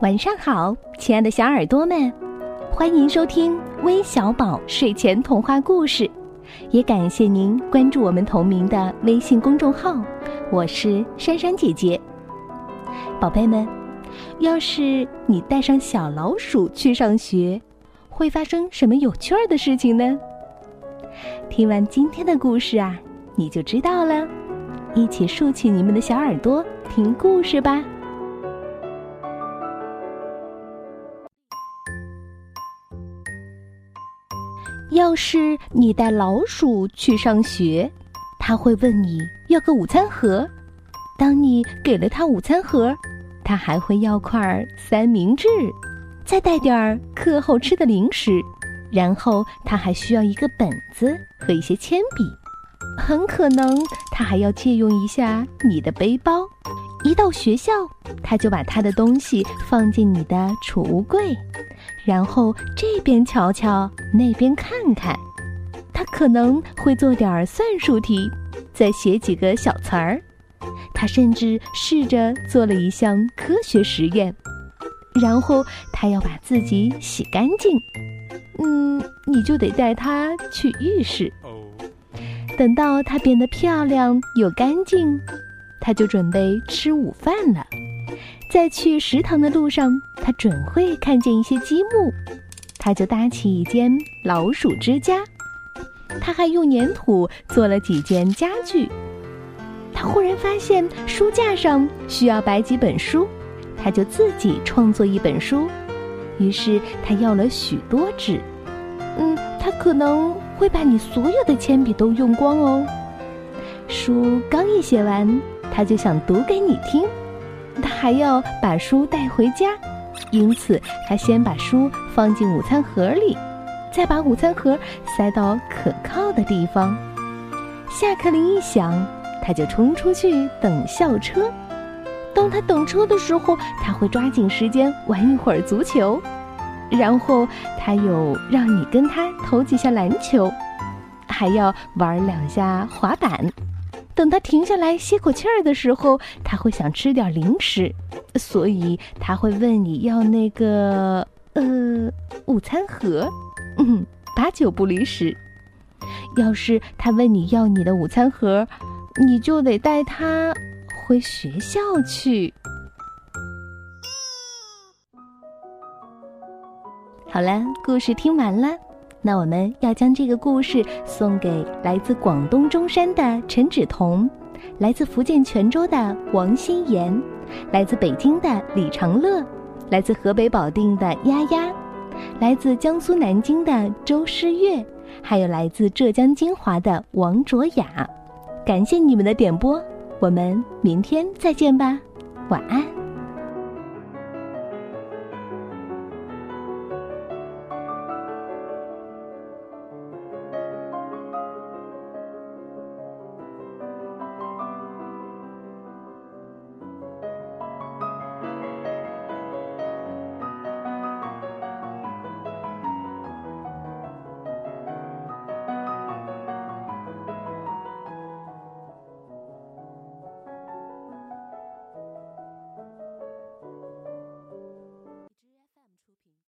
晚上好，亲爱的小耳朵们，欢迎收听微小宝睡前童话故事，也感谢您关注我们同名的微信公众号。我是珊珊姐姐。宝贝们，要是你带上小老鼠去上学，会发生什么有趣儿的事情呢？听完今天的故事啊，你就知道了。一起竖起你们的小耳朵，听故事吧。要是你带老鼠去上学，他会问你要个午餐盒。当你给了他午餐盒，他还会要块三明治，再带点儿课后吃的零食。然后他还需要一个本子和一些铅笔，很可能他还要借用一下你的背包。一到学校，他就把他的东西放进你的储物柜。然后这边瞧瞧，那边看看，他可能会做点算术题，再写几个小词儿。他甚至试着做了一项科学实验。然后他要把自己洗干净，嗯，你就得带他去浴室。等到他变得漂亮又干净，他就准备吃午饭了。在去食堂的路上，他准会看见一些积木，他就搭起一间老鼠之家。他还用粘土做了几件家具。他忽然发现书架上需要摆几本书，他就自己创作一本书。于是他要了许多纸。嗯，他可能会把你所有的铅笔都用光哦。书刚一写完，他就想读给你听。他还要把书带回家，因此他先把书放进午餐盒里，再把午餐盒塞到可靠的地方。下课铃一响，他就冲出去等校车。当他等车的时候，他会抓紧时间玩一会儿足球，然后他又让你跟他投几下篮球，还要玩两下滑板。等他停下来歇口气儿的时候，他会想吃点零食，所以他会问你要那个呃午餐盒。嗯，八九不离十。要是他问你要你的午餐盒，你就得带他回学校去。好了，故事听完了。那我们要将这个故事送给来自广东中山的陈芷彤，来自福建泉州的王心妍，来自北京的李长乐，来自河北保定的丫丫，来自江苏南京的周诗月，还有来自浙江金华的王卓雅。感谢你们的点播，我们明天再见吧，晚安。